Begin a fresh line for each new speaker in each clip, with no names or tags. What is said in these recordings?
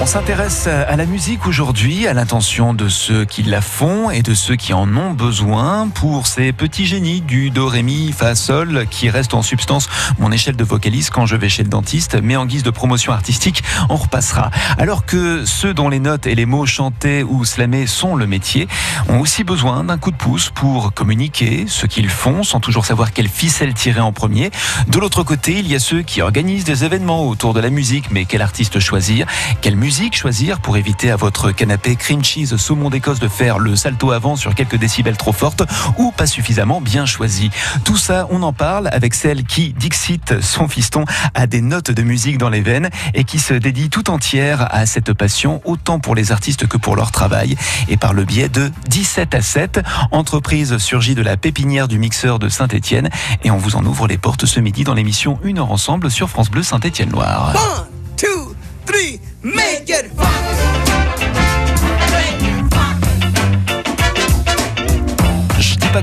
On s'intéresse à la musique aujourd'hui, à l'intention de ceux qui la font et de ceux qui en ont besoin pour ces petits génies du do, ré, mi, fa, sol qui restent en substance mon échelle de vocaliste quand je vais chez le dentiste, mais en guise de promotion artistique, on repassera. Alors que ceux dont les notes et les mots chantés ou slamés sont le métier, ont aussi besoin d'un coup de pouce pour communiquer ce qu'ils font sans toujours savoir quelle ficelle tirer en premier. De l'autre côté, il y a ceux qui organisent des événements autour de la musique, mais quel artiste choisir, quelle musique choisir pour éviter à votre canapé cream cheese saumon d'Écosse de faire le salto avant sur quelques décibels trop fortes ou pas suffisamment bien choisi. Tout ça, on en parle avec celle qui, Dixit, son fiston, a des notes de musique dans les veines et qui se dédie tout entière à cette passion, autant pour les artistes que pour leur travail. Et par le biais de 17 à 7, entreprise surgit de la pépinière du mixeur de Saint-Étienne. Et on vous en ouvre les portes ce midi dans l'émission Une heure ensemble sur France Bleu Saint-Étienne-Loire.
One, two, three, make it fun.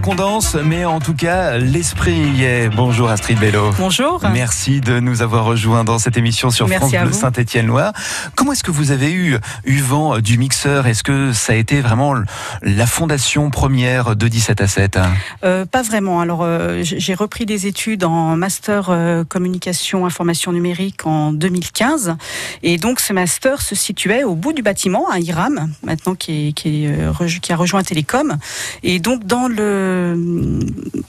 Danse, mais en tout cas, l'esprit y est. Bonjour Astrid Bello.
Bonjour.
Merci de nous avoir rejoints dans cette émission sur
Merci
France Bleu. Saint-Étienne-Loire. Comment est-ce que vous avez eu, eu vent du mixeur? Est-ce que ça a été vraiment la fondation première de 17 à 7
Euh, pas vraiment. Alors, euh, j'ai repris des études en master euh, communication information numérique en 2015, et donc ce master se situait au bout du bâtiment à Iram, maintenant qui, est, qui, est, rejo- qui a rejoint Télécom. Et donc dans le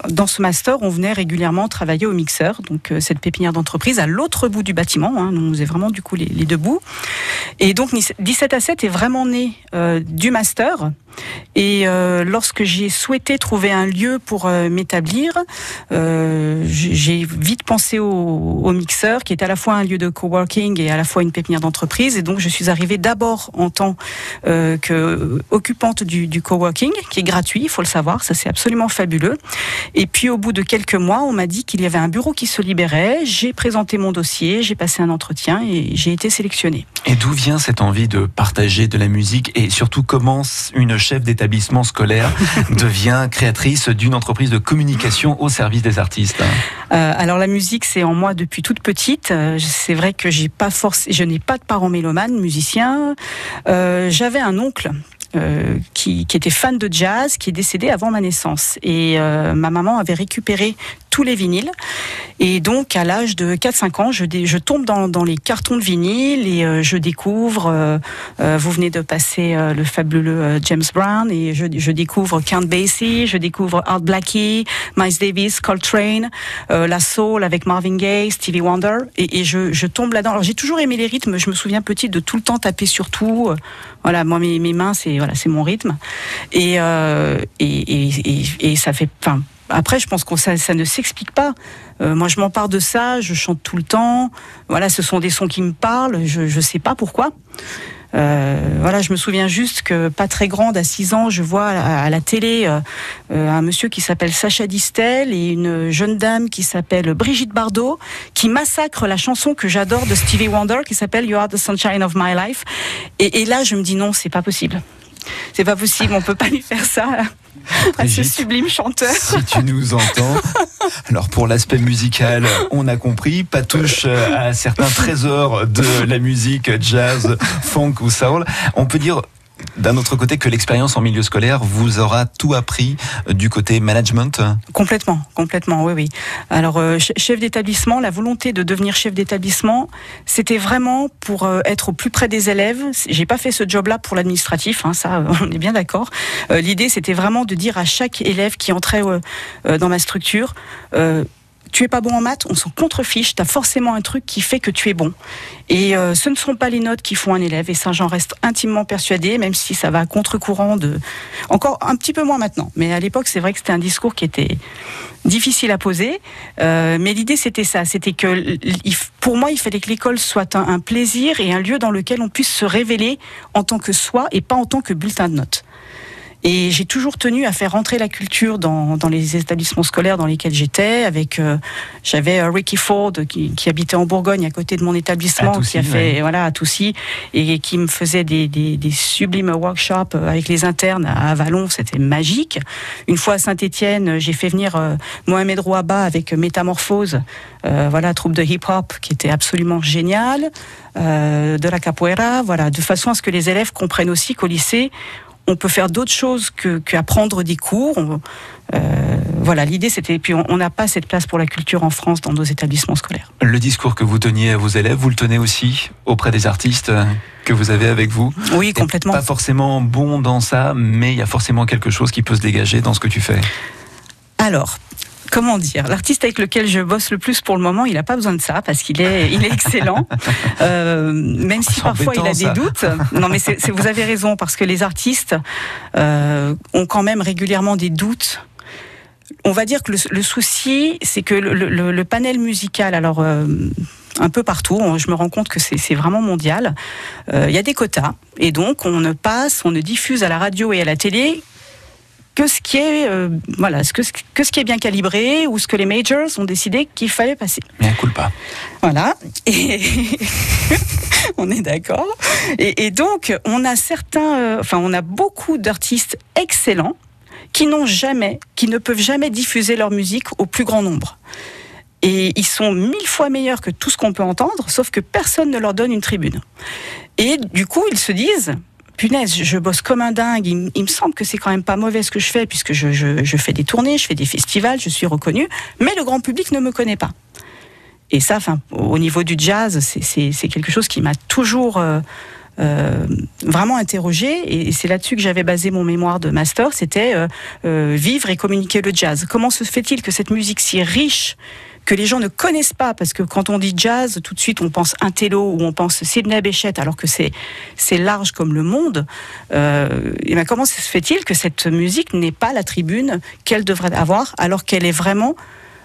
dans ce master, on venait régulièrement travailler au mixeur, donc euh, cette pépinière d'entreprise à l'autre bout du bâtiment. Hein, on faisait vraiment du coup les, les deux bouts. Et donc 17 à 7 est vraiment né euh, du master. Et euh, lorsque j'ai souhaité trouver un lieu pour euh, m'établir, euh, j'ai vite pensé au, au mixeur, qui est à la fois un lieu de coworking et à la fois une pépinière d'entreprise. Et donc je suis arrivée d'abord en tant que occupante du, du coworking, qui est gratuit, il faut le savoir, ça c'est absolument fabuleux. Et puis au bout de quelques mois, on m'a dit qu'il y avait un bureau qui se libérait. J'ai présenté mon dossier, j'ai passé un entretien et j'ai été sélectionnée.
Et d'où vient cette envie de partager de la musique? Et surtout comment une chef d'établissement scolaire devient créatrice d'une entreprise de communication au service des artistes
Euh, alors la musique, c'est en moi depuis toute petite. Euh, c'est vrai que j'ai pas force, je n'ai pas de parents mélomanes, musiciens. Euh, J'avais un oncle. Euh, qui, était fan de jazz, qui est décédé avant ma naissance. Et euh, ma maman avait récupéré tous les vinyles. Et donc, à l'âge de 4-5 ans, je, tombe dans, les cartons de vinyle et euh, je découvre, vous venez de passer le fabuleux James Brown, et je, découvre Count Basie, je découvre Art Blakey, Miles Davis, Coltrane, la soul avec Marvin Gaye, Stevie Wonder, et, je, tombe là-dedans. Alors j'ai toujours aimé les rythmes, je me souviens petite de tout le temps taper sur tout. Voilà, moi mes mains, c'est voilà, c'est mon rythme, et, euh, et, et, ça fait. Après, je pense que ça, ça ne s'explique pas. Euh, moi, je m'empare de ça, je chante tout le temps. Voilà, ce sont des sons qui me parlent. Je ne sais pas pourquoi. Euh, voilà, je me souviens juste que pas très grande, à 6 ans, je vois à, la télé un monsieur qui s'appelle Sacha Distel et une jeune dame qui s'appelle Brigitte Bardot, qui massacre la chanson que j'adore de Stevie Wonder, qui s'appelle You Are the Sunshine of My Life. Et, et là, je me dis non, c'est pas possible. C'est pas possible, on peut pas lui faire ça à ce sublime chanteur.
Si tu nous entends, alors pour l'aspect musical, on a compris, pas touche à certains trésors de la musique jazz, funk ou soul. On peut dire d'un autre côté que l'expérience en milieu scolaire vous aura tout appris du côté management.
Complètement, complètement, oui, oui. Alors, euh, ch- chef d'établissement, la volonté de devenir chef d'établissement, c'était vraiment pour euh, être au plus près des élèves. J'ai pas fait ce job-là pour l'administratif, hein, ça, on est bien d'accord. Euh, L'idée, c'était vraiment de dire à chaque élève qui entrait euh, euh, dans ma structure. Tu es pas bon en maths, on s'en contrefiche, tu as forcément un truc qui fait que tu es bon. Et euh, ce ne sont pas les notes qui font un élève, et ça j'en reste intimement persuadée, même si ça va à contre-courant de... Encore un petit peu moins maintenant, mais à l'époque c'est vrai que c'était un discours qui était difficile à poser, euh, mais l'idée c'était ça, c'était que pour moi il fallait que l'école soit un, un plaisir et un lieu dans lequel on puisse se révéler en tant que soi et pas en tant que bulletin de notes. Et j'ai toujours tenu à faire rentrer la culture dans, dans les établissements scolaires dans lesquels j'étais. Avec, euh, j'avais euh, Ricky Ford qui, qui, habitait en Bourgogne à côté de mon établissement, qui a fait voilà à Toussy et qui me faisait des, des, des sublimes workshops avec les internes à Vallon. C'était magique. Une fois à Saint-Étienne, j'ai fait venir euh, Mohamed Rouaba avec Métamorphose, euh, voilà troupe de hip-hop qui était absolument géniale, euh, de la capoeira, voilà, de façon à ce que les élèves comprennent aussi qu'au lycée on peut faire d'autres choses que qu'apprendre des cours. Euh, voilà, l'idée c'était. Puis on n'a pas cette place pour la culture en France dans nos établissements scolaires.
Le discours que vous teniez à vos élèves, vous le tenez aussi auprès des artistes que vous avez avec vous?
Oui, complètement.
Pas forcément bon dans ça, mais il y a forcément quelque chose qui peut se dégager dans ce que tu fais.
Alors, comment dire, l'artiste avec lequel je bosse le plus pour le moment, il n'a pas besoin de ça parce qu'il est, il est excellent. Euh, même si parfois il a des doutes. Non, mais c'est, vous avez raison parce que les artistes euh, ont quand même régulièrement des doutes. On va dire que le, souci, c'est que le, panel musical, alors. Euh, un peu partout. Je me rends compte que c'est vraiment mondial. Euh, il y a des quotas et donc on ne passe, on ne diffuse à la radio et à la télé que ce qui est euh, voilà ce que, que ce qui est bien calibré ou ce que les majors ont décidé qu'il fallait passer.
Bien cool pas.
Voilà. Et on est d'accord. Et, donc on a certains, euh, enfin on a beaucoup d'artistes excellents qui n'ont jamais, qui ne peuvent jamais diffuser leur musique au plus grand nombre. Et ils sont mille fois meilleurs que tout ce qu'on peut entendre, sauf que personne ne leur donne une tribune. Et du coup, ils se disent, punaise, je bosse comme un dingue. Il, me semble que c'est quand même pas mauvais ce que je fais, puisque je, fais des tournées, je fais des festivals, je suis reconnu, mais le grand public ne me connaît pas. Et ça, au niveau du jazz, c'est quelque chose qui m'a toujours euh, euh, vraiment interrogé. Et c'est là-dessus que j'avais basé mon mémoire de master. C'était euh, vivre et communiquer le jazz. Comment se fait-il que cette musique si riche que les gens ne connaissent pas, parce que quand on dit jazz, tout de suite on pense Intello ou on pense Sidney Bechet, alors que c'est c'est large comme le monde. Euh, et ben comment se fait-il que cette musique n'ait pas la tribune qu'elle devrait avoir, alors qu'elle est vraiment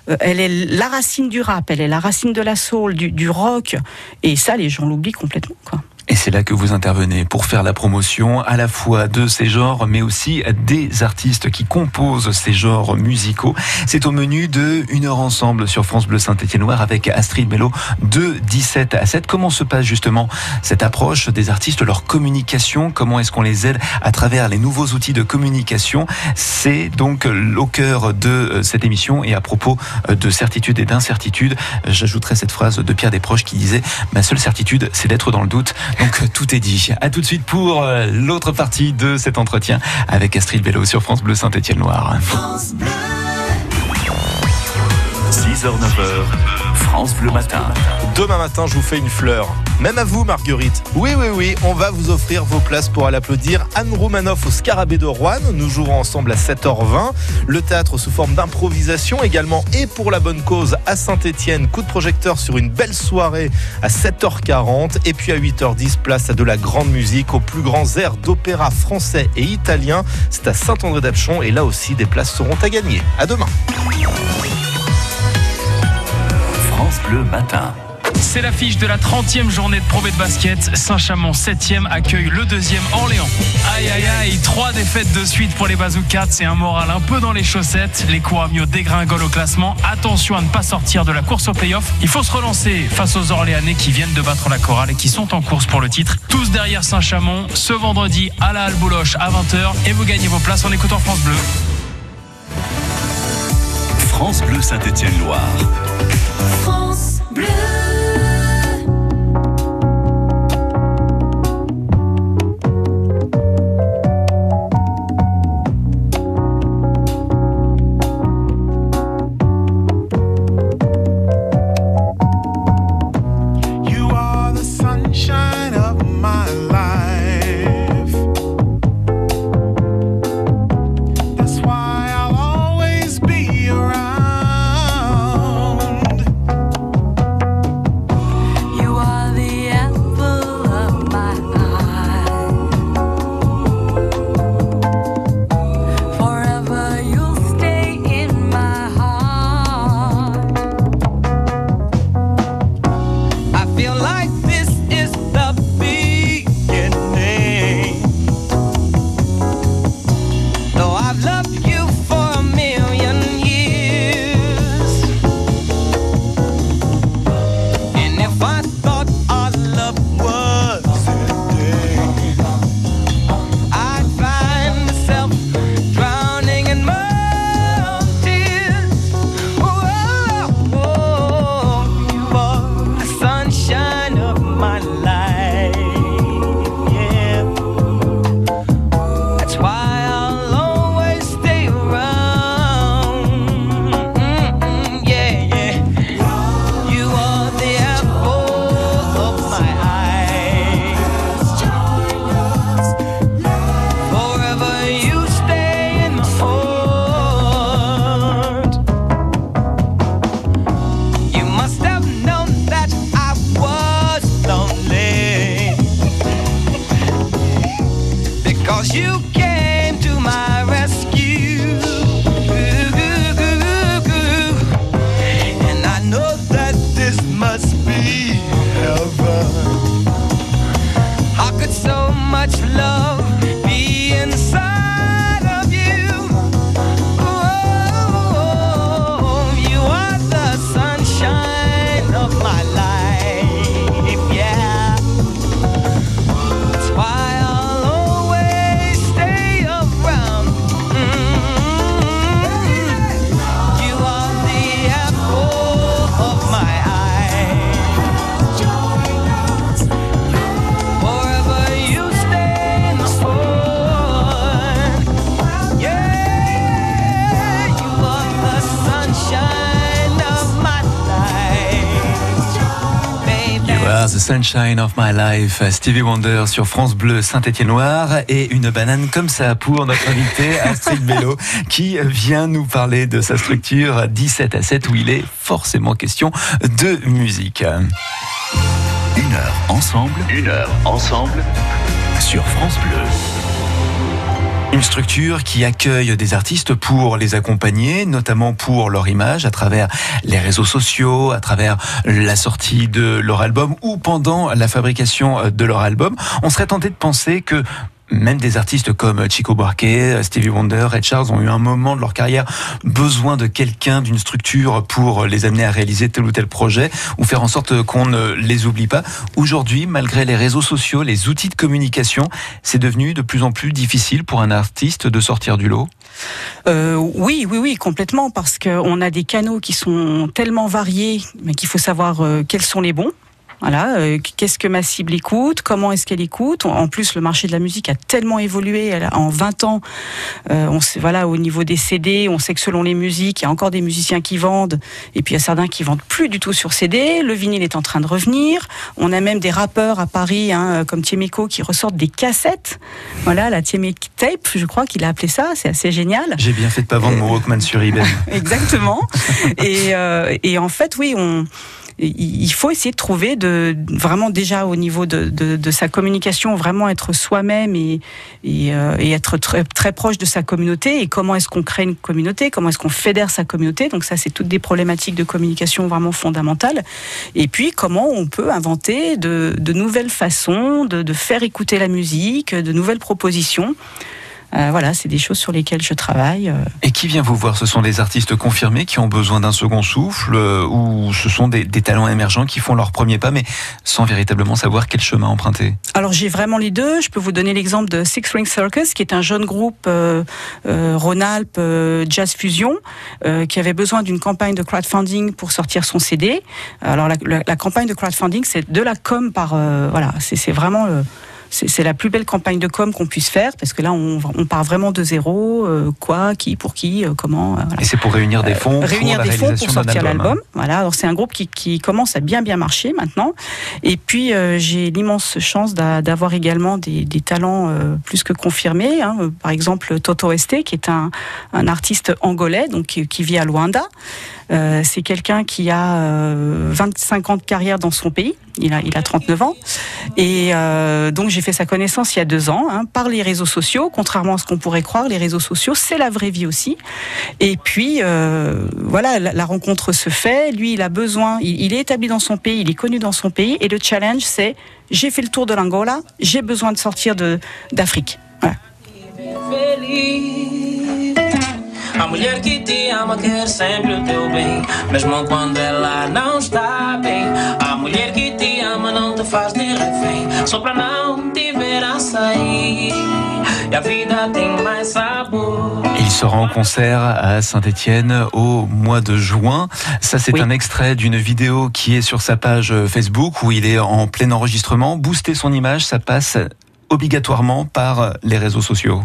euh, elle est la racine du rap, elle est la racine de la soul, du, du rock, et ça les gens l'oublient complètement. Quoi.
Et c'est là que vous intervenez pour faire la promotion à la fois de ces genres, mais aussi des artistes qui composent ces genres musicaux. C'est au menu de Une heure ensemble sur France Bleu Saint-Étienne-Noir avec Astrid Mello de 17 à 7. Comment se passe justement cette approche des artistes, leur communication? Comment est-ce qu'on les aide à travers les nouveaux outils de communication? C'est donc au cœur de euh, cette émission et à propos euh, de certitude et d'incertitude, j'ajouterai cette phrase de Pierre Desproges qui disait Ma seule certitude, c'est d'être dans le doute. Donc tout est dit. À tout de suite pour euh, l'autre partie de cet entretien avec Astrid Bello sur France Bleu Saint-Étienne-Loire.
6h, 9h, France Bleu Matin.
Demain matin, je vous fais une fleur. Même à vous, Marguerite. Oui, oui, oui, on va vous offrir vos places pour aller applaudir Anne Roumanoff au Scarabée de Rouen. Nous jouerons ensemble à 7h20. Le théâtre sous forme d'improvisation également et pour la bonne cause à Saint-Etienne. Coup de projecteur sur une belle soirée à 7h40. Et puis à 8h10, place à de la grande musique, aux plus grands airs d'opéra français et italien. C'est à Saint-André-d'Apchon et là aussi, des places seront à gagner. À demain.
France Bleu Matin.
C'est l'affiche de la 30e journée de Pro de basket. Saint-Chamond 7e accueille le deuxième Orléans. Aïe aïe aïe, trois défaites de suite pour les Bazookas. C'est un moral un peu dans les chaussettes. Les Couramio dégringolent au classement. Attention à ne pas sortir de la course au playoff. Il faut se relancer face aux Orléanais qui viennent de battre la chorale et qui sont en course pour le titre. Tous derrière Saint-Chamond ce vendredi à la Halle Bouloche à 20h et vous gagnez vos places en écoutant France Bleu.
France Bleu Saint-Étienne-Loire. France Bleu.
Sunshine of My Life, Stevie Wonder sur France Bleu Saint-Étienne-Noir et une banane comme ça pour notre invité Astrid Bello qui vient nous parler de sa structure 17 à 7 où il est forcément question de musique.
Une heure ensemble, une heure ensemble sur France Bleu.
Une structure qui accueille des artistes pour les accompagner, notamment pour leur image, à travers les réseaux sociaux, à travers la sortie de leur album ou pendant la fabrication de leur album. On serait tenté de penser que même des artistes comme Chico Buarque, Stevie Wonder, Red Charles ont eu un moment de leur carrière besoin de quelqu'un, d'une structure pour les amener à réaliser tel ou tel projet ou faire en sorte qu'on ne les oublie pas. Aujourd'hui, malgré les réseaux sociaux, les outils de communication, c'est devenu de plus en plus difficile pour un artiste de sortir du lot.
Euh, oui, oui, oui, complètement, parce qu'on a des canaux qui sont tellement variés, mais qu'il faut savoir euh, quels sont les bons. Voilà, euh, qu'est-ce que ma cible écoute Comment est-ce qu'elle écoute En plus, le marché de la musique a tellement évolué. en 20 ans, euh, on sait, voilà, au niveau des CD, on sait que selon les musiques, il y a encore des musiciens qui vendent, et puis il y a certains qui vendent plus du tout sur CD. Le vinyle est en train de revenir. On a même des rappeurs à Paris, hein, comme Tiemeko, qui ressortent des cassettes. Voilà, la Tiemeko Tape, je crois qu'il a appelé ça. C'est assez génial.
J'ai bien fait de pas vendre mon Walkman sur eBay.
Exactement. et, euh, et en fait, oui, on il faut essayer de trouver de vraiment déjà au niveau de, sa communication vraiment être soi-même euh, et, être très, très proche de sa communauté et comment est-ce qu'on crée une communauté comment est-ce qu'on fédère sa communauté. Donc ça c'est toutes des problématiques de communication vraiment fondamentales. Et puis comment on peut inventer de, nouvelles façons de faire écouter la musique de nouvelles propositions euh, voilà, c'est des choses sur lesquelles je travaille. Euh.
Et qui vient vous voir? Ce sont des artistes confirmés qui ont besoin d'un second souffle euh, ou ce sont des, talents émergents qui font leur premier pas mais sans véritablement savoir quel chemin emprunter?
Alors j'ai vraiment les deux. Je peux vous donner l'exemple de Six Ring Circus qui est un jeune groupe Rhône-Alpes Jazz Fusion qui avait besoin d'une campagne de crowdfunding pour sortir son CD. Alors la, la campagne de crowdfunding c'est de la com par voilà, c'est vraiment c'est la plus belle campagne de com qu'on puisse faire parce que là, on, part vraiment de zéro. Euh, quoi, qui, pour qui, euh, comment. Euh,
Et c'est pour réunir des fonds.
réunir
pour
des fonds pour sortir l'album. Hein. Voilà. Alors c'est un groupe qui, commence à bien bien marcher maintenant. Et puis j'ai l'immense chance d'avoir également des, talents plus que confirmés. Hein. Par exemple, Toto Este, qui est un, artiste angolais, donc qui vit à Luanda. Euh, c'est quelqu'un qui a 25 euh, ans de carrière dans son pays. Il a, il a 39 ans. Et euh, donc j'ai fait sa connaissance il y a deux ans hein, par les réseaux sociaux. Contrairement à ce qu'on pourrait croire, les réseaux sociaux, c'est la vraie vie aussi. Et puis voilà, la, rencontre se fait. Lui, il a besoin, il, il est établi dans son pays, il est connu dans son pays. Et le challenge, c'est j'ai fait le tour de l'Angola, j'ai besoin de sortir d'Afrique. Voilà.
A mulher que te ama quer sempre o teu bem, mesmo quando ela não está bem. A mulher que te ama não te faz de refém, só pra não te ver a sair. E a vida tem mais sabor.
Il sera en concert à Saint-Étienne au mois de juin. Ça, c'est
Oui.
un extrait d'une vidéo qui est sur sa page Facebook où il est en plein enregistrement. Booster son image, ça passe obligatoirement par les réseaux sociaux.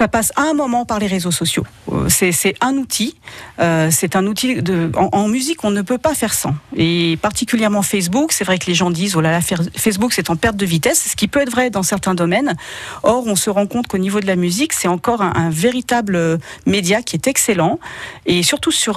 Ça passe à un moment par les réseaux sociaux. Euh, C'est un outil. euh, c'est un outil de. En, musique, on ne peut pas faire sans. Et particulièrement Facebook, c'est vrai que les gens disent oh là là, Facebook c'est en perte de vitesse, ce qui peut être vrai dans certains domaines. Or, on se rend compte qu'au niveau de la musique, c'est encore un, véritable euh, média qui est excellent, et surtout sur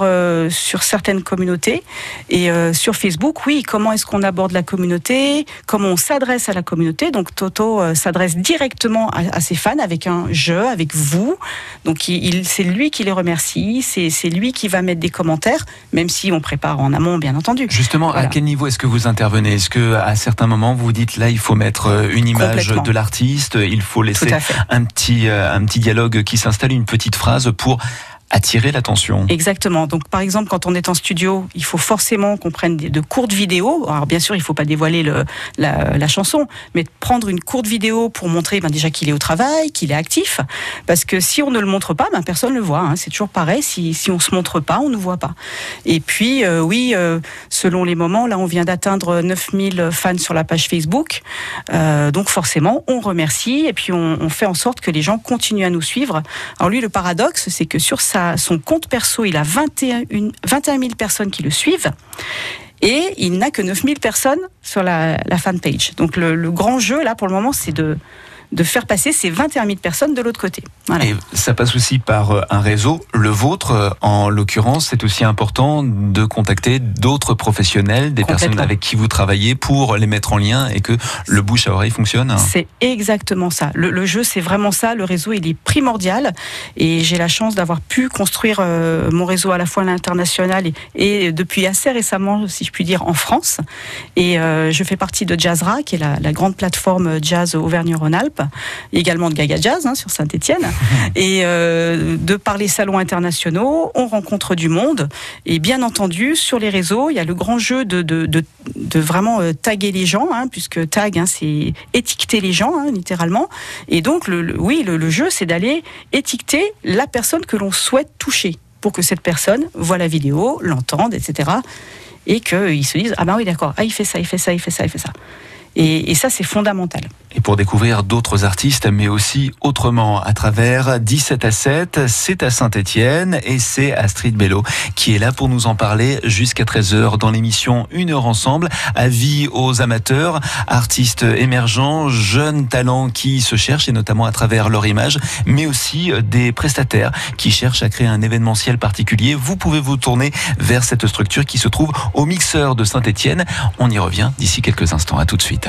sur certaines communautés. Et sur Facebook, oui, comment est-ce qu'on aborde la communauté? Comment on s'adresse à la communauté? Donc Toto s'adresse directement à, à ses fans avec un je, avec vous. Donc il, il- c'est lui qui les remercie, c'est lui qui va mettre des commentaires, même si on prépare en amont, bien entendu.
Justement, à quel niveau est-ce que vous intervenez? Est-ce que à certains moments vous dites là, il faut mettre euh, une image de l'artiste, il faut laisser un petit euh, un petit dialogue qui s'installe, une petite phrase pour attirer l'attention.
Exactement. Donc, par exemple, quand on est en studio, il faut forcément qu'on prenne de courtes vidéos. Alors, bien sûr, il ne faut pas dévoiler le, la, chanson, mais prendre une courte vidéo pour montrer ben, déjà qu'il est au travail, qu'il est actif. Parce que si on ne le montre pas, ben, personne ne le voit. hein. C'est toujours pareil. Si, si on ne se montre pas, on ne voit pas. Et puis, euh, oui, euh, selon les moments, là, on vient d'atteindre 9000 fans sur la page Facebook. Euh, donc, forcément, on remercie et puis on, on fait en sorte que les gens continuent à nous suivre. Alors, lui, le paradoxe, c'est que sur sa, son compte perso, il a 21, une- 21 000 personnes qui le suivent. Et il n'a que 9000 personnes sur la, la fanpage. Donc le, le grand jeu, là, pour le moment, c'est de, de faire passer ces 21 000 personnes de l'autre côté. Voilà.
Et ça passe aussi par euh, un réseau. Le vôtre, euh, en l'occurrence, c'est aussi important de contacter d'autres professionnels, des personnes avec qui vous travaillez pour les mettre en lien et que le bouche à oreille fonctionne.
C'est exactement ça. Le, le jeu, c'est vraiment ça. Le réseau, il est primordial. Et j'ai la chance d'avoir pu construire euh, mon réseau à la fois à l'international et, et depuis assez récemment, si je puis dire, en France. Et euh, je fais partie de Jazzra, qui est la, la grande plateforme jazz Auvergne-Rhône-Alpes, également de Gaga Jazz hein, sur Saint-Étienne. Et euh, de par les salons internationaux, on rencontre du monde. Et bien entendu, sur les réseaux, il y a le grand jeu de, de, de, de vraiment euh, taguer les gens, hein, puisque tag, hein, c'est étiqueter les gens, littéralement. Et donc, le, le- oui, le, le jeu, c'est d'aller étiqueter la personne que l'on souhaite toucher, pour que cette personne voit la vidéo, l'entende, etc. Et qu'ils se disent, ah ben oui, d'accord, ah, il fait ça, il fait ça, il fait ça, il fait ça. Et, et ça, c'est fondamental.
Et pour découvrir d'autres artistes, mais aussi autrement, à travers 17 à 7, c'est à Saint-Étienne et c'est Astrid Bello qui est là pour nous en parler jusqu'à 13h dans l'émission Une heure ensemble. Avis aux amateurs, artistes émergents, jeunes talents qui se cherchent et notamment à travers leur image, mais aussi euh, des prestataires qui cherchent à créer un événementiel particulier. Vous pouvez vous tourner vers cette structure qui se trouve au mixeur de Saint-Étienne. On y revient d'ici quelques instants. À tout de suite.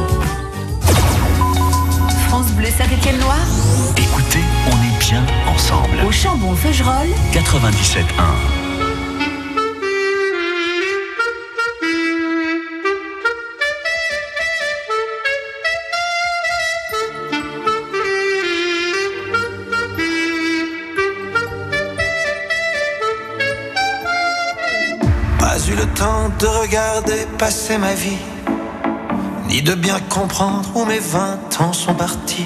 Saint-Étienne-Loire,
Écoutez, on est bien ensemble.
au Chambon-Feugerolles,
97.1.
Pas eu le temps de regarder passer ma vie, ni de bien comprendre où mes vingt ans sont partis.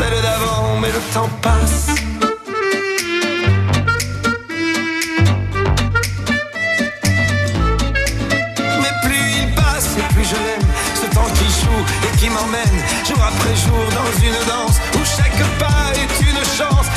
celle d'avant. Mais le temps passe. Mais plus il passe et plus je l'aime. Ce temps qui joue et qui m'emmène jour après jour dans une danse où chaque pas est une chance.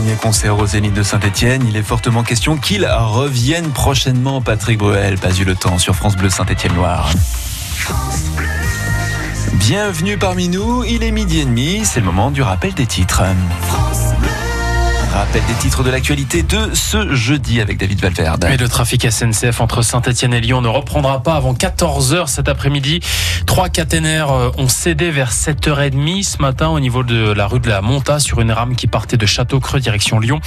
Premier concert au Zénith de Saint-Etienne, il est fortement question qu'il revienne prochainement. Patrick Bruel, pas eu le temps sur France Bleu Saint-Etienne-Loire. Bienvenue parmi nous, il est midi et demi, c'est le moment du rappel des titres. Rappel des titres de l'actualité de ce jeudi avec David Valverde.
Et le trafic SNCF entre Saint-Etienne et Lyon ne reprendra pas avant 14h cet après-midi. Trois caténaires euh, ont cédé vers 7h30 ce matin au niveau de la rue de la Monta sur une rame qui partait de Château-Creux direction Lyon.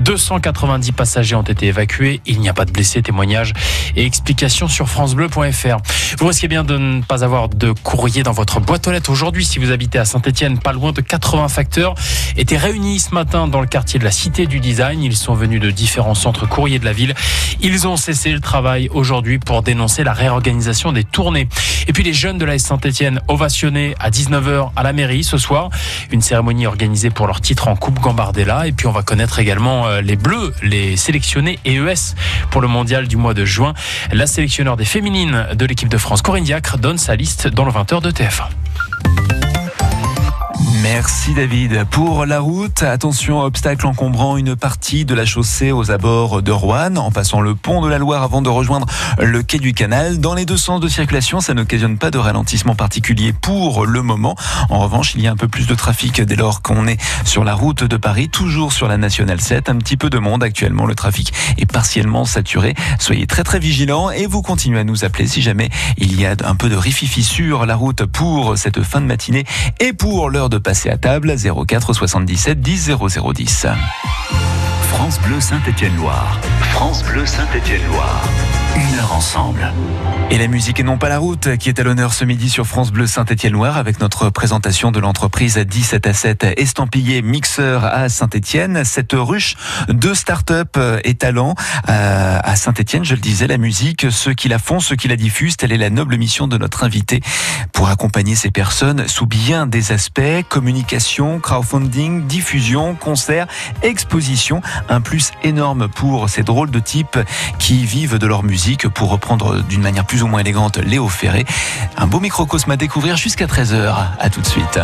290 passagers ont été évacués. Il n'y a pas de blessés. Témoignages et explications sur francebleu.fr. Vous risquez bien de ne pas avoir de courrier dans votre boîte aux lettres aujourd'hui si vous habitez à Saint-Etienne. Pas loin de 80 facteurs étaient réunis ce matin dans le quartier de la Cité du Design. Ils sont venus de différents centres courriers de la ville. Ils ont cessé le travail aujourd'hui pour dénoncer la réorganisation des tournées. Et puis les jeunes de la Saint-Etienne ovationnés à 19h à la mairie ce soir. Une cérémonie organisée pour leur titre en Coupe Gambardella. Et puis on va connaître également euh, les Bleus, les sélectionnés EES pour le mondial du mois de juin. La sélectionneur des féminines de l'équipe de France, Corinne Diacre, donne sa liste dans le 20h de TF1.
Merci David. Pour la route, attention, obstacle encombrant une partie de la chaussée aux abords de Rouen, en passant le pont de la Loire avant de rejoindre le quai du canal. Dans les deux sens de circulation, ça n'occasionne pas de ralentissement particulier pour le moment. En revanche, il y a un peu plus de trafic dès lors qu'on est sur la route de Paris, toujours sur la nationale 7. Un petit peu de monde actuellement, le trafic est partiellement saturé. Soyez très très vigilants et vous continuez à nous appeler si jamais il y a un peu de rififi sur la route pour cette fin de matinée et pour l'heure de passer à table 04 77 10 0010.
France Bleu Saint-Étienne-Loire. France Bleu Saint-Étienne-Loire. Une heure ensemble.
Et la musique et non pas la route qui est à l'honneur ce midi sur France Bleu Saint-Étienne-Loire avec notre présentation de l'entreprise 17 à 7 estampillé mixeur à Saint-Étienne. Cette ruche de start-up et talents euh, à Saint-Étienne, je le disais, la musique, ceux qui la font, ceux qui la diffusent, telle est la noble mission de notre invité pour accompagner ces personnes sous bien des aspects, communication, crowdfunding, diffusion, concert, exposition, un
plus énorme pour ces drôles de types qui vivent de leur musique, pour reprendre d'une manière plus ou moins élégante Léo Ferré. Un beau microcosme à découvrir jusqu'à 13h. À tout de suite.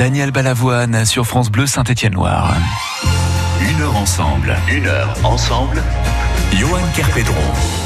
Daniel Balavoine sur France Bleu Saint-Étienne-Loire.
Une heure ensemble. Une heure ensemble. Johan Kerpedron.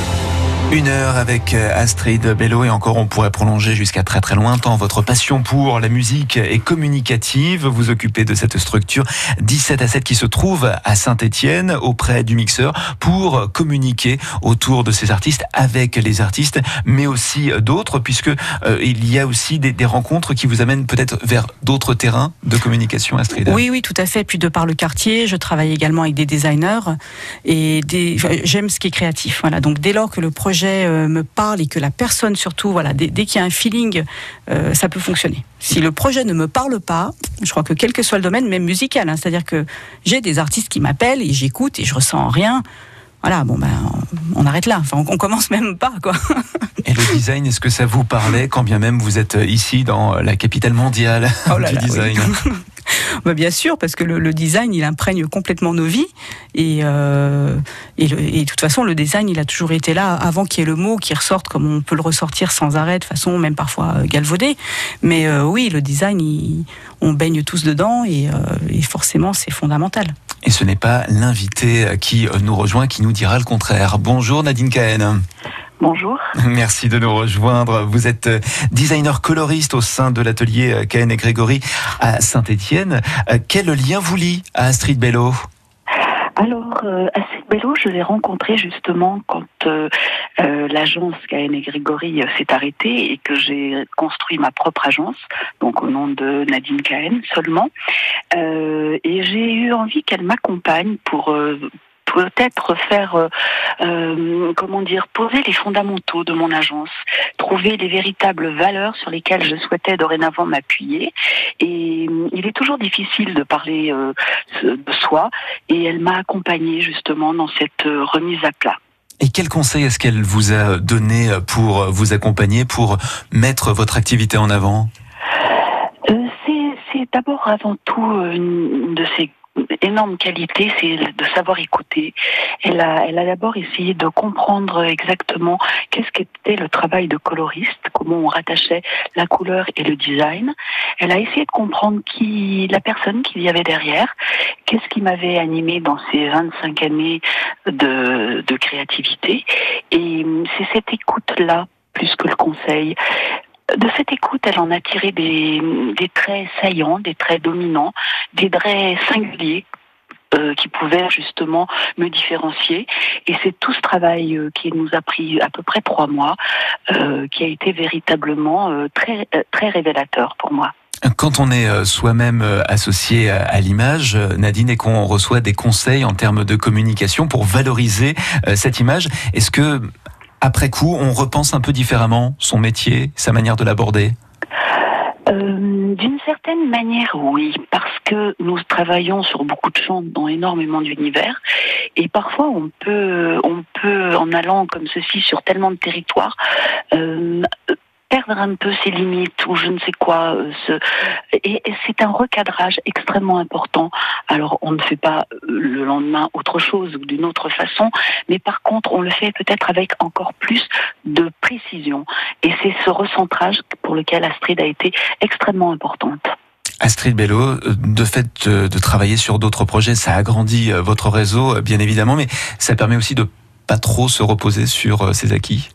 Une heure avec euh, Astrid Bello et encore on pourrait prolonger jusqu'à très très tant votre passion pour la musique est communicative. Vous occupez de cette structure 17 à 7 qui se trouve à Saint-Étienne auprès du mixeur pour communiquer autour de ces artistes avec les artistes mais aussi d'autres puisque euh, il y a aussi des, rencontres qui vous amènent peut-être vers d'autres terrains de communication Astrid.
Oui, oui, tout à fait. Puis de par le quartier, je travaille également avec des designers et J'aime ce qui est créatif. Voilà. Donc dès lors que le projet euh, me parle et que la personne surtout, voilà, dès, dès qu'il y a un feeling, euh, ça peut fonctionner. Si le projet ne me parle pas, je crois que quel que soit le domaine, même musical, hein, c'est-à-dire que j'ai des artistes qui m'appellent et j'écoute et je ressens rien. Voilà, bon ben, on arrête là. Enfin, on, on commence même pas, quoi.
Et le design, est-ce que ça vous parlait quand bien même vous êtes ici dans la capitale mondiale
Oh là
du
là, oui.
design
Bah, bien sûr, parce que le, le design, il imprègne complètement nos vies. Et, euh, et, le- et de toute façon, le design, il a toujours été là avant qu'il y ait le mot qui ressorte, comme on peut le ressortir sans arrêt, de façon même parfois euh, galvaudée. Mais euh, oui, le design, il- on baigne tous dedans et, euh, et forcément, c'est fondamental.
Et ce n'est pas l'invité qui nous rejoint qui nous dira le contraire. Bonjour Nadine Cahen.
Bonjour.
Merci de nous rejoindre. Vous êtes euh, designer coloriste au sein de l'atelier euh, Cahen et Grégory à Saint-Étienne. Quel lien vous lie à Astrid Bello?
Alors, euh, Bello, je l'ai rencontrée justement quand euh, euh, l'agence Cahen et Grégory euh, s'est arrêtée et que j'ai construit ma propre agence, donc au nom de Nadine Cahen seulement. Et j'ai eu envie qu'elle m'accompagne pour peut-être faire, euh, euh, comment dire, poser les fondamentaux de mon agence, trouver les véritables valeurs sur lesquelles je souhaitais dorénavant m'appuyer. Et euh, il est toujours difficile de parler euh, de soi, et elle m'a accompagnée justement dans cette remise à plat.
Et quel conseil est-ce qu'elle vous a donné pour vous accompagner, pour mettre votre activité en avant?
Euh, c'est- d'abord avant tout une de ses énormes qualités, c'est de savoir écouter. Elle a, elle a d'abord essayé de comprendre exactement qu'est-ce qu'était le travail de coloriste, comment on rattachait la couleur et le design. Elle a essayé de comprendre qui, la personne qu'il y avait derrière, qu'est-ce qui m'avait animé dans ces 25 années de, de créativité. Et c'est cette écoute-là, plus que le conseil, de cette écoute, elle en a tiré des, traits saillants, des traits dominants, des traits singuliers euh, qui pouvaient justement me différencier. Et c'est tout ce travail euh, qui nous a pris à peu près trois mois, euh, qui a été véritablement très, très révélateur pour moi.
Quand on est soi-même associé à l'image, Nadine, et qu'on reçoit des conseils en termes de communication pour valoriser cette image, est-ce que après coup, on repense un peu différemment son métier, sa manière de l'aborder.
Euh, D'une certaine manière, oui, parce que nous travaillons sur beaucoup de champs dans énormément d'univers, et parfois on peut, on peut, en allant comme ceci sur tellement de territoires, euh, perdre un peu ses limites ou je ne sais quoi. euh, Et, c'est un recadrage extrêmement important. Alors on ne fait pas euh, le lendemain autre chose ou d'une autre façon, mais par contre on le fait peut-être avec encore plus de précision. Et c'est ce recentrage pour lequel Astrid a été extrêmement importante.
Astrid Bello, euh, de fait de travailler sur d'autres projets, ça agrandit votre réseau, bien évidemment, mais ça permet aussi de pas trop se reposer sur ses acquis.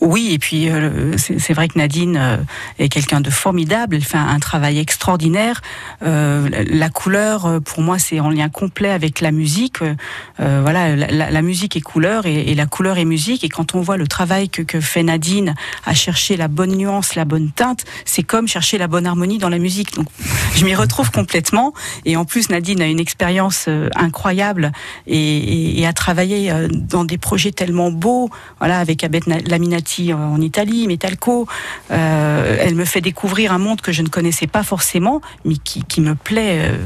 Oui, et puis euh, c'est vrai que Nadine euh, est quelqu'un de formidable. Elle fait un, travail extraordinaire. Euh, la, couleur, pour moi, c'est en lien complet avec la musique. Voilà, la, musique est couleur et, la couleur est musique. Et quand on voit le travail que, fait Nadine à chercher la bonne nuance, la bonne teinte, c'est comme chercher la bonne harmonie dans la musique. Donc, je m'y retrouve complètement. Et en plus, Nadine a une expérience incroyable et, a travaillé dans des projets tellement beaux. Voilà, avec Abet Na- En Italie, Metalco. Euh, elle me fait découvrir un monde que je ne connaissais pas forcément, mais qui, qui me plaît euh,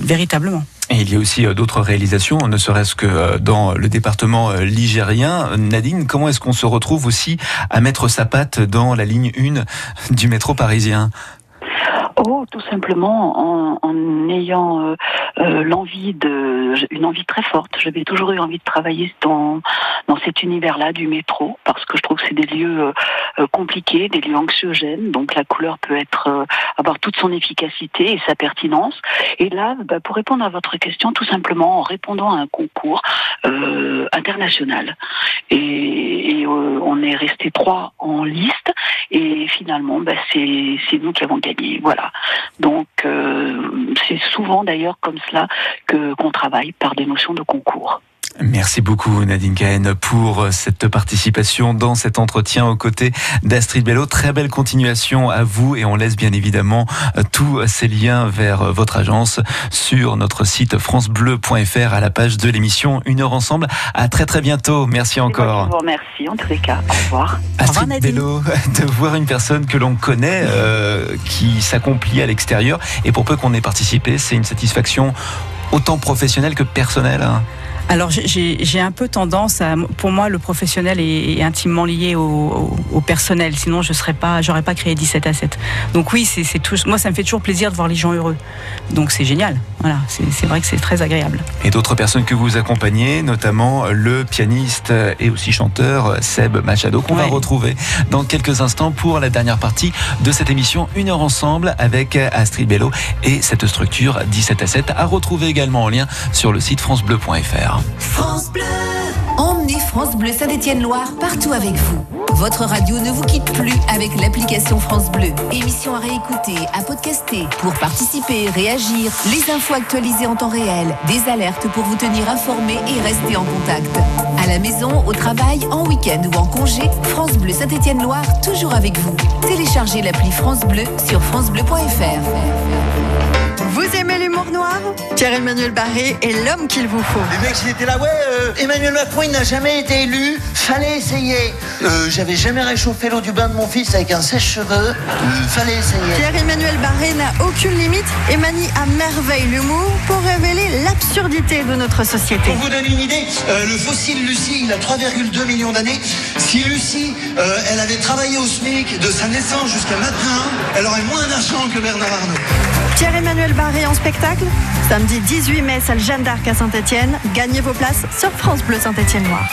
véritablement.
Et il y a aussi euh, d'autres réalisations, ne serait-ce que euh, dans le département ligérien. Nadine, comment est-ce qu'on se retrouve aussi à mettre sa patte dans la ligne 1 du métro parisien?
Oh, tout simplement en, en ayant euh, euh, l'envie de, une envie très forte. J'avais toujours eu envie de travailler dans dans cet univers-là du métro parce que je trouve que c'est des lieux euh, compliqués, des lieux anxiogènes. Donc la couleur peut être euh, avoir toute son efficacité et sa pertinence. Et là, bah, pour répondre à votre question, tout simplement en répondant à un concours euh, international. Et, et, euh, on est resté trois en liste et finalement, bah, c'est nous qui avons gagné. Voilà. Donc c'est souvent d'ailleurs comme cela que qu'on travaille par des notions de concours.
Merci beaucoup Nadine Cahen pour cette participation dans cet entretien aux côtés d'Astrid Bello. Très belle continuation à vous et on laisse bien évidemment tous ces liens vers votre agence sur notre site francebleu.fr à la page de l'émission Une heure ensemble. À très très bientôt. Merci
Et moi,
encore.
je vous remercie en tous les cas. Au revoir.
Astrid Bello, de voir une personne que l'on connaît euh, qui s'accomplit à l'extérieur et pour peu qu'on ait participé, c'est une satisfaction autant professionnelle que personnelle.
Alors j'ai- un peu tendance à, pour moi, le professionnel est, est intimement lié au, au- au personnel. Sinon, je serais pas, j'aurais pas créé 17 à 7. Donc oui, c'est tout. Moi, ça me fait toujours plaisir de voir les gens heureux. Donc c'est génial. Voilà, c'est vrai que c'est très agréable.
Et d'autres personnes que vous accompagnez, notamment le pianiste et aussi chanteur Seb Machado, qu'on va retrouver dans quelques instants pour la dernière partie de cette émission Une heure ensemble avec Astrid Bello et cette structure 17 à 7 à retrouver également en lien sur le site francebleu.fr.
France Bleu. Emmenez France Bleu Saint-Étienne-Loire partout avec vous. Votre radio ne vous quitte plus avec l'application France Bleu. Émission à réécouter, à podcaster. Pour participer, réagir, les infos actualisées en temps réel, des alertes pour vous tenir informé et rester en contact. À la maison, au travail, en week-end ou en congé, France Bleu Saint-Étienne-Loire toujours avec vous. Téléchargez l'appli France Bleu sur francebleu.fr.
Vous aimez l'humour noir Pierre-Emmanuel Barré est l'homme qu'il vous faut.
Les mecs, ils étaient là, ouais, euh, Emmanuel Macron, il n'a jamais été élu, fallait essayer. Euh, J'avais jamais réchauffé l'eau du bain de mon fils avec un sèche-cheveux, Euh, fallait essayer.
Pierre-Emmanuel Barré n'a aucune limite et manie à merveille l'humour pour révéler l'absurdité de notre société.
Pour vous donner une idée, le fossile Lucie, il a 3,2 millions d'années. Si Lucie, elle avait travaillé au SMIC de sa naissance jusqu'à maintenant, elle aurait moins d'argent que Bernard Arnault.
Pierre-Emmanuel Barré en spectacle, samedi 18 mai, salle Jeanne d'Arc à Saint-Etienne. Gagnez vos places sur France Bleu Saint-Etienne Noir.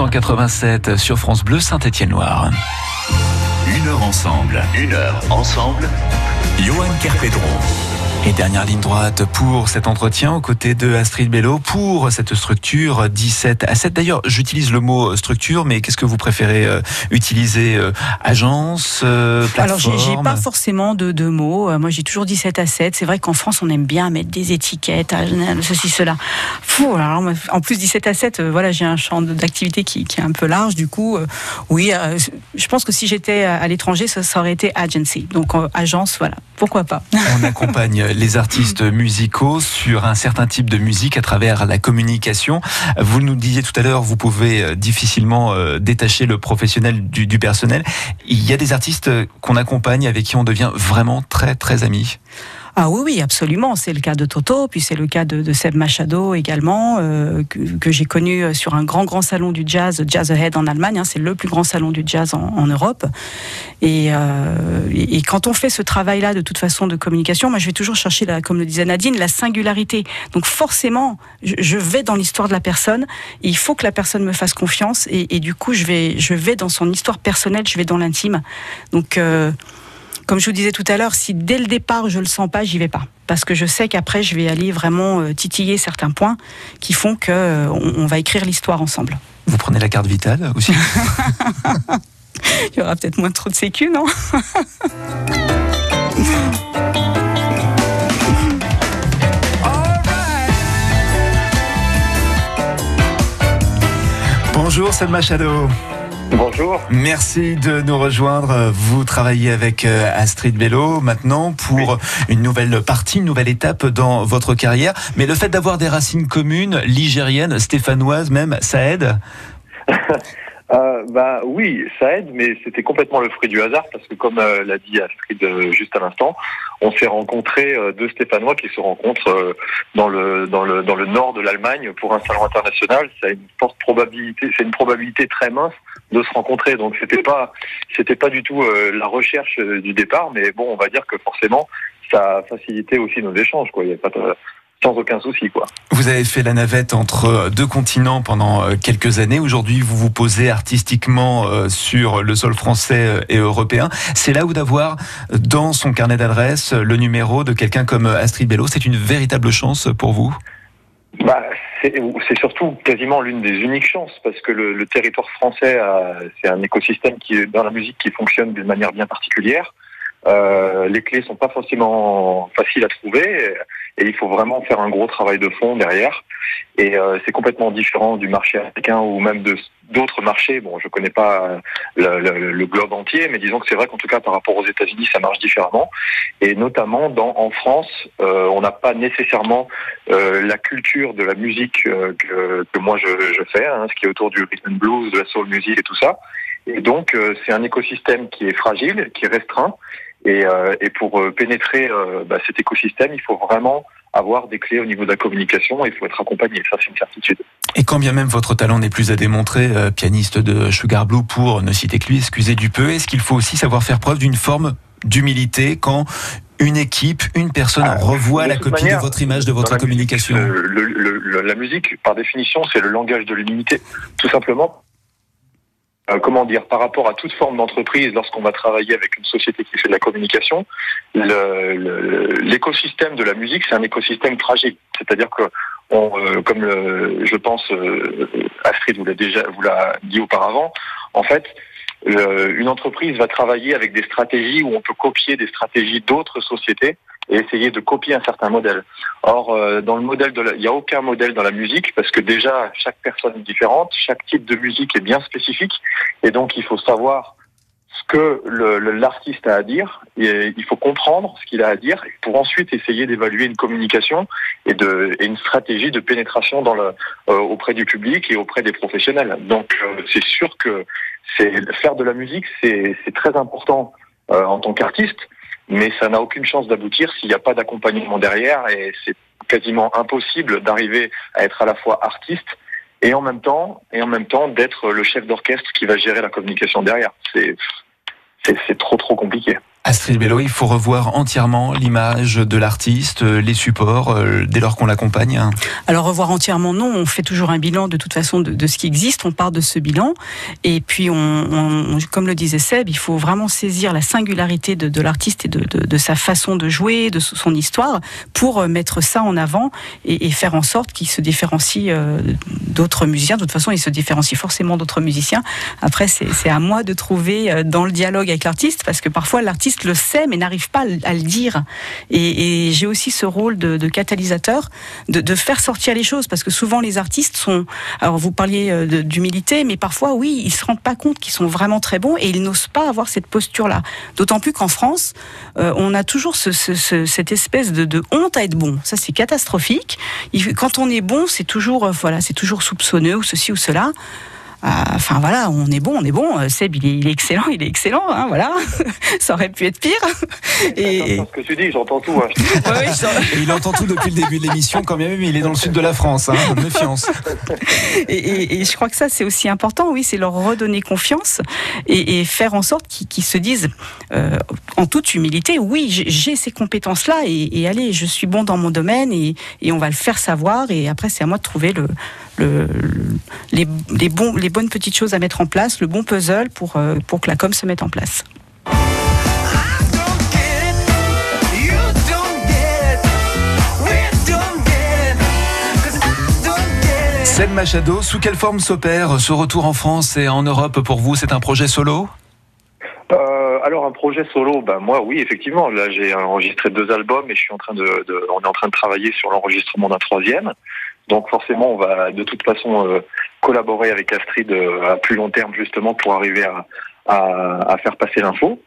1987
sur France Bleu Saint-Étienne-Loire.
Une heure ensemble, une heure ensemble. Johan Kerpedron.
Et dernière ligne droite pour cet entretien aux côtés de Astrid Bello pour cette structure 17 à 7. D'ailleurs, j'utilise le mot structure, mais qu'est-ce que vous préférez euh, utiliser euh, Agence, euh,
Alors, j'ai-
plateforme
pas forcément de, de mots. Euh, Moi, j'ai toujours 17 à 7. C'est vrai qu'en France, on aime bien mettre des étiquettes, ceci, cela. Fou, alors, en plus, 17 à 7, euh, voilà, j'ai un champ d'activité qui, qui est un peu large. Du coup, oui, je pense que si j'étais à l'étranger, ça, ça aurait été agency. Donc, agence, voilà, pourquoi pas?
On accompagne les artistes musicaux sur un certain type de musique à travers la communication. Vous nous disiez tout à l'heure, vous pouvez euh, difficilement euh, détacher le professionnel du, personnel. Il y a des artistes qu'on accompagne avec qui on devient vraiment très très amis.
Ah oui, oui, absolument. C'est le cas de Toto, puis c'est le cas de, Seb Machado également, euh, que, j'ai connu euh, sur un grand, grand salon du jazz, Jazz Ahead en Allemagne. hein. c'est le plus grand salon du jazz en, Europe. Et, euh, et, quand on fait ce travail-là, de toute façon, de communication, moi, je vais toujours chercher, la, comme le disait Nadine, la singularité. Donc forcément, je, vais dans l'histoire de la personne. Il faut que la personne me fasse confiance. Et, du coup, je vais, je vais dans son histoire personnelle, je vais dans l'intime. Donc... comme je vous disais tout à l'heure, si dès le départ je le sens pas, j'y vais pas, parce que je sais qu'après je vais aller vraiment euh, titiller certains points qui font que euh, on, on va écrire l'histoire ensemble.
Vous prenez la carte vitale aussi?
Il y aura peut-être moins trop de sécu, non?
Bonjour Seb Machado.
Bonjour.
Merci de nous rejoindre. Vous travaillez avec euh, Astrid Bello maintenant pour une nouvelle partie, une nouvelle étape dans votre carrière. Mais le fait d'avoir des racines communes, ligériennes, stéphanoises même, ça aide?
Euh, bah oui, ça aide, mais c'était complètement le fruit du hasard parce que comme euh, l'a dit Astrid euh, juste à l'instant, on s'est rencontrés deux Stéphanois qui se rencontrent dans le dans le dans le nord de l'Allemagne pour un salon international. Ça a une forte probabilité, c'est une probabilité très mince de se rencontrer. Donc c'était pas c'était pas du tout euh, la recherche euh, du départ, mais bon, on va dire que forcément ça a facilité aussi nos échanges. Quoi, il y a pas sans aucun souci quoi.
Vous avez fait la navette entre deux continents pendant euh, quelques années. Aujourd'hui, vous vous posez artistiquement euh, sur le sol français euh, et européen. C'est là où d'avoir dans son carnet d'adresses le numéro de quelqu'un comme Astrid Bello. C'est une véritable chance pour vous?
Bah, c'est surtout quasiment l'une des uniques chances parce que le, territoire français, c'est un écosystème qui dans la musique qui fonctionne d'une manière bien particulière. Euh, les clés sont pas forcément faciles à trouver et, il faut vraiment faire un gros travail de fond derrière. Et euh, c'est complètement différent du marché américain ou même de d'autres marchés. Bon, je connais pas euh, le, le- le globe entier, mais disons que c'est vrai qu'en tout cas par rapport aux États-Unis, ça marche différemment. Et notamment dans, en France, euh, on n'a pas nécessairement euh, la culture de la musique euh, que, que moi je, je fais, hein, ce qui est autour du rhythm blues, de la soul music et tout ça. Et donc euh, c'est un écosystème qui est fragile, qui est restreint. Et, euh, et pour euh, pénétrer euh, bah, cet écosystème, il faut vraiment avoir des clés au niveau de la communication et il faut être accompagné. Ça, c'est une certitude.
Et quand bien même votre talent n'est plus à démontrer, euh, pianiste de Sugar Blue pour ne citer que lui, excusez du peu, est-ce qu'il faut aussi savoir faire preuve d'une forme d'humilité quand une équipe, une personne revoit
Ah, De
la copie
manière,
de votre image, de votre
musique,
communication?
le- le- le- la musique, par définition, c'est le langage de l'humilité. Tout simplement, comment dire, par rapport à toute forme d'entreprise, lorsqu'on va travailler avec une société qui fait de la communication, l'écosystème de la musique, c'est un écosystème fragile. C'est-à-dire que, euh, comme je pense euh, Astrid vous l'a déjà dit auparavant, en fait, une entreprise va travailler avec des stratégies où on peut copier des stratégies d'autres sociétés et essayer de copier un certain modèle. Or, euh, dans le modèle il n'y a aucun modèle dans la musique parce que déjà chaque personne est différente, chaque type de musique est bien spécifique et donc il faut savoir ce que l'artiste a à dire et il faut comprendre ce qu'il a à dire pour ensuite essayer d'évaluer une communication et, de, et une stratégie de pénétration dans le, euh, auprès du public et auprès des professionnels. Donc euh, c'est sûr que faire de la musique, c'est c'est très important euh, en tant qu'artiste, mais ça n'a aucune chance d'aboutir s'il n'y a pas d'accompagnement derrière et c'est quasiment impossible d'arriver à être à la fois artiste et en même temps et en même temps d'être le chef d'orchestre qui va gérer la communication derrière. C'est c'est trop trop compliqué.
Astrid Bello, il faut revoir entièrement l'image de l'artiste, euh, les supports, euh, dès lors qu'on l'accompagne.
Alors revoir entièrement, non. On fait toujours un bilan de toute façon de, ce qui existe. On part de ce bilan. Et puis, comme le disait Seb, il faut vraiment saisir la singularité de, l'artiste et de, sa façon de jouer, de son histoire, pour euh, mettre ça en avant et, et faire en sorte qu'il se différencie d'autres musiciens. De toute façon, il se différencie forcément d'autres musiciens. Après, c'est à moi de trouver dans le dialogue avec l'artiste, parce que parfois l'artiste le sait mais n'arrive pas à le- dire. Et, j'ai aussi ce rôle de, de catalysateur, de, faire sortir les choses, parce que souvent les artistes sont. Alors vous parliez euh, d'humilité, mais parfois oui, ils se rendent pas compte qu'ils sont vraiment très bons et ils n'osent pas avoir cette posture-là. D'autant plus qu'en France, euh, on a toujours ce- ce- ce- cette espèce de, honte à être bon. Ça c'est catastrophique. Quand on est bon, c'est toujours euh, voilà, c'est toujours soupçonneux ou ceci ou cela. Ah, Enfin voilà, on est bon, on est bon. Euh, Seb, il est, il est excellent, il est excellent. Hein, voilà, ça aurait pu être pire. Et,
Ce que tu dis, j'entends tout. hein.
Et il entend tout depuis le début de l'émission, quand même, il est dans le sud de la France. Hein, méfiance.
et, et- et je crois que ça, c'est aussi important, oui, c'est leur redonner confiance et, et faire en sorte qu'ils qu'ils se disent, euh, en toute humilité, oui, j'ai- j'ai ces compétences-là et, et allez, je suis bon dans mon domaine et, et on va le faire savoir. Et après, c'est à moi de trouver le, le- le- les, les bons, les bonnes petites choses à mettre en place, le bon puzzle pour, euh, pour que la com se mette en place.
Seb Machado, sous quelle forme s'opère ce retour en France et en Europe pour vous? C'est un projet solo?
Euh, alors un projet solo, ben moi oui effectivement. Là j'ai enregistré deux albums et je suis en train de, de- on est en train de travailler sur l'enregistrement d'un troisième. Donc forcément on va de toute façon euh, collaborer avec Astrid euh, à plus long terme justement pour arriver à, faire passer l'info.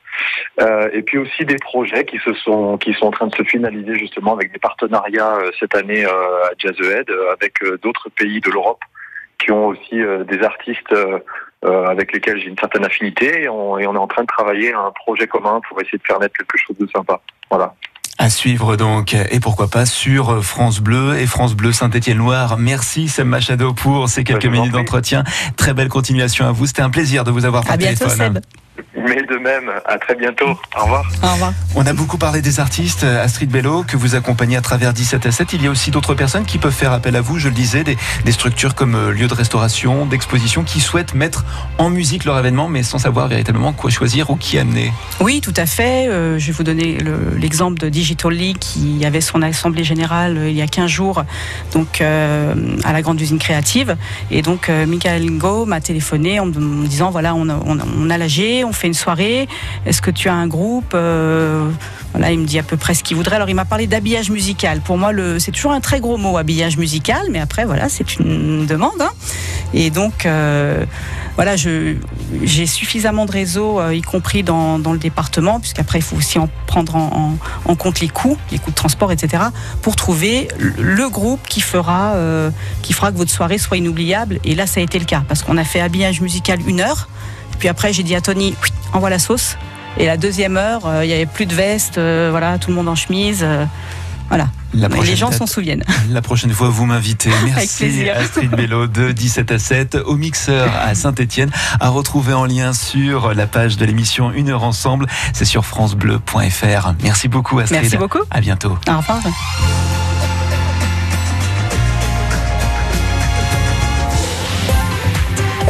Euh, et puis aussi des projets qui se sont qui sont en train de se finaliser justement avec des partenariats cette année à Jazzhead euh, avec d'autres pays de l'Europe qui ont aussi des artistes avec lesquels j'ai une certaine affinité et on, et on est en train de travailler un projet commun pour essayer de faire naître quelque chose de sympa. Voilà.
À suivre donc, et pourquoi pas sur France Bleu et France Bleu Saint-Étienne-Loire. Merci Sam Machado pour ces quelques minutes d'entretien. Très belle continuation à vous. C'était un plaisir de vous avoir par
À bientôt,
téléphone.
Seb.
Mais de même, à très bientôt. Au revoir.
Au revoir.
On a beaucoup parlé des artistes, Astrid Bello, que vous accompagnez à travers 17 à 7. Il y a aussi d'autres personnes qui peuvent faire appel à vous, je le disais, des, des structures comme euh, lieux de restauration, d'exposition, qui souhaitent mettre en musique leur événement, mais sans savoir véritablement quoi choisir ou qui amener.
Oui, tout à fait. Euh, je vais vous donner le- l'exemple de Digital League qui avait son assemblée générale euh, il y a 15 jours donc, euh, à la grande usine créative. Et donc, euh, Michael Ngo m'a téléphoné en me disant voilà, on a, on a- on a l'AG, on fait une soirée. Est-ce que tu as un groupe Euh, Voilà, il me dit à peu près ce qu'il voudrait. Alors, il m'a parlé d'habillage musical. Pour moi, c'est toujours un très gros mot, habillage musical. Mais après, voilà, c'est une demande. hein. Et donc, euh, voilà, j'ai suffisamment de réseaux, euh, y compris dans, le département, puisqu'après, il faut aussi en prendre en, compte les coûts, les coûts de transport, etc., pour trouver le- groupe qui fera, qui fera que votre soirée soit inoubliable. Et là, ça a été le cas, parce qu'on a fait habillage musical une heure. Puis après, j'ai dit à Tony, envoie la sauce. Et la deuxième heure, euh, il y avait plus de veste, euh, voilà, tout le monde en chemise. euh, voilà.
La
les gens s'en souviennent.
La prochaine fois, vous m'invitez. Merci. Astrid Bello de 17 à 7 au mixeur à Saint-Etienne à retrouver en lien sur la page de l'émission Une heure ensemble. C'est sur francebleu.fr. Merci beaucoup Astrid.
Merci beaucoup.
À bientôt.
Au revoir.